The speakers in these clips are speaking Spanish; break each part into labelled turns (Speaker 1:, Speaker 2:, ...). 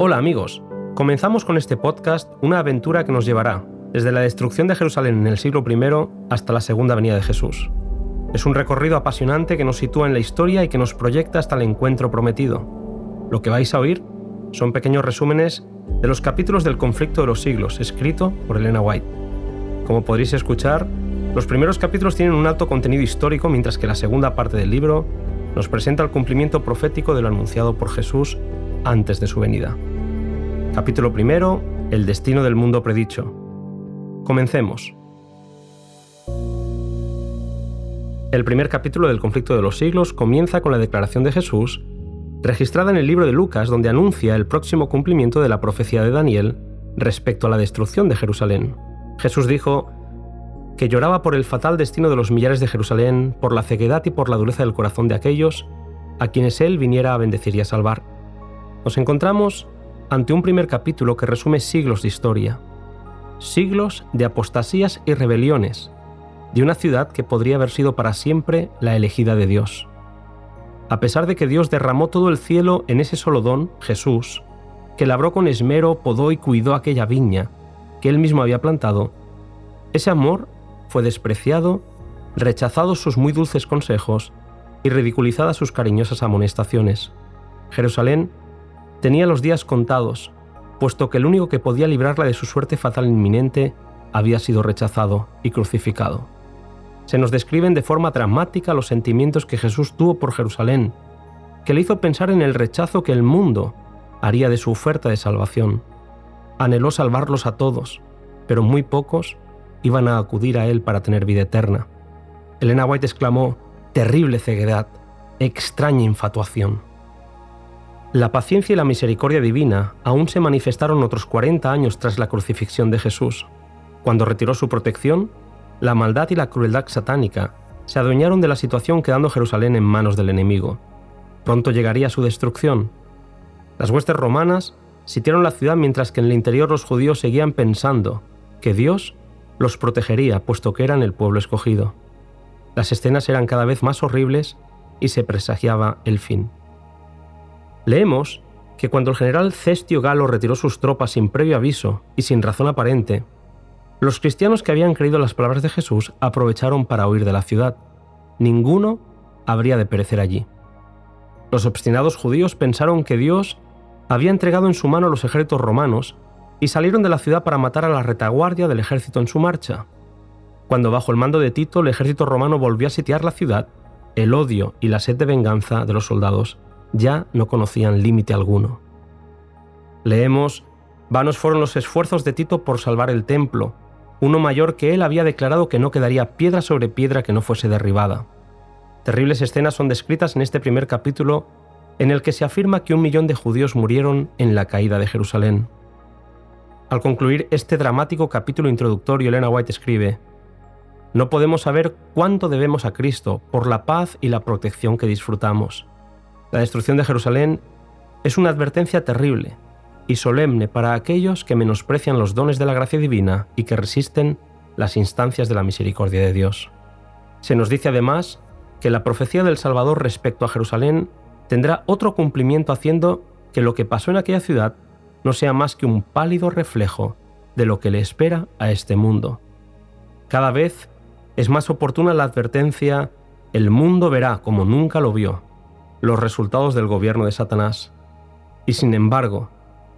Speaker 1: Hola amigos, comenzamos con este podcast una aventura que nos llevará desde la destrucción de Jerusalén en el siglo I hasta la segunda venida de Jesús. Es un recorrido apasionante que nos sitúa en la historia y que nos proyecta hasta el encuentro prometido. Lo que vais a oír son pequeños resúmenes de los capítulos del conflicto de los siglos, escrito por Elena White. Como podréis escuchar, los primeros capítulos tienen un alto contenido histórico, mientras que la segunda parte del libro nos presenta el cumplimiento profético de lo anunciado por Jesús antes de su venida. Capítulo primero, el destino del mundo predicho. Comencemos. El primer capítulo del conflicto de los siglos comienza con la declaración de Jesús, registrada en el libro de Lucas, donde anuncia el próximo cumplimiento de la profecía de Daniel respecto a la destrucción de Jerusalén. Jesús dijo que lloraba por el fatal destino de los millares de Jerusalén, por la ceguedad y por la dureza del corazón de aquellos a quienes él viniera a bendecir y a salvar. Nos encontramos ante un primer capítulo que resume siglos de historia, siglos de apostasías y rebeliones, de una ciudad que podría haber sido para siempre la elegida de Dios. A pesar de que Dios derramó todo el cielo en ese solo don, Jesús, que labró con esmero, podó y cuidó aquella viña que él mismo había plantado, ese amor fue despreciado, rechazados sus muy dulces consejos y ridiculizadas sus cariñosas amonestaciones. Jerusalén tenía los días contados, puesto que el único que podía librarla de su suerte fatal inminente había sido rechazado y crucificado. Se nos describen de forma dramática los sentimientos que Jesús tuvo por Jerusalén, que le hizo pensar en el rechazo que el mundo haría de su oferta de salvación. Anheló salvarlos a todos, pero muy pocos iban a acudir a él para tener vida eterna. Elena White exclamó, terrible ceguedad, extraña infatuación. La paciencia y la misericordia divina aún se manifestaron otros 40 años tras la crucifixión de Jesús. Cuando retiró su protección, la maldad y la crueldad satánica se adueñaron de la situación quedando Jerusalén en manos del enemigo. Pronto llegaría su destrucción. Las huestes romanas sitiaron la ciudad mientras que en el interior los judíos seguían pensando que Dios los protegería puesto que eran el pueblo escogido. Las escenas eran cada vez más horribles y se presagiaba el fin. Leemos que cuando el general Cestio Galo retiró sus tropas sin previo aviso y sin razón aparente, los cristianos que habían creído las palabras de Jesús aprovecharon para huir de la ciudad. Ninguno habría de perecer allí. Los obstinados judíos pensaron que Dios había entregado en su mano los ejércitos romanos y salieron de la ciudad para matar a la retaguardia del ejército en su marcha. Cuando bajo el mando de Tito el ejército romano volvió a sitiar la ciudad, el odio y la sed de venganza de los soldados ya no conocían límite alguno. Leemos, vanos fueron los esfuerzos de Tito por salvar el templo, uno mayor que él había declarado que no quedaría piedra sobre piedra que no fuese derribada. Terribles escenas son descritas en este primer capítulo en el que se afirma que un millón de judíos murieron en la caída de Jerusalén. Al concluir este dramático capítulo introductorio, Elena White escribe, No podemos saber cuánto debemos a Cristo por la paz y la protección que disfrutamos. La destrucción de Jerusalén es una advertencia terrible y solemne para aquellos que menosprecian los dones de la gracia divina y que resisten las instancias de la misericordia de Dios. Se nos dice además que la profecía del Salvador respecto a Jerusalén tendrá otro cumplimiento haciendo que lo que pasó en aquella ciudad no sea más que un pálido reflejo de lo que le espera a este mundo. Cada vez es más oportuna la advertencia, el mundo verá como nunca lo vio los resultados del gobierno de Satanás. Y sin embargo,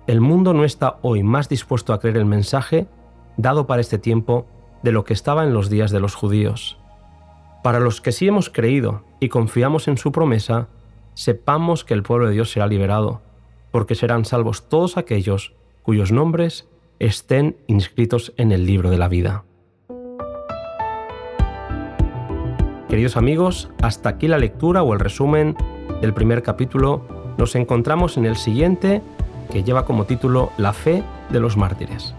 Speaker 1: el mundo no está hoy más dispuesto a creer el mensaje dado para este tiempo de lo que estaba en los días de los judíos. Para los que sí hemos creído y confiamos en su promesa, sepamos que el pueblo de Dios será liberado, porque serán salvos todos aquellos cuyos nombres estén inscritos en el libro de la vida. Queridos amigos, hasta aquí la lectura o el resumen del primer capítulo, nos encontramos en el siguiente, que lleva como título La fe de los mártires.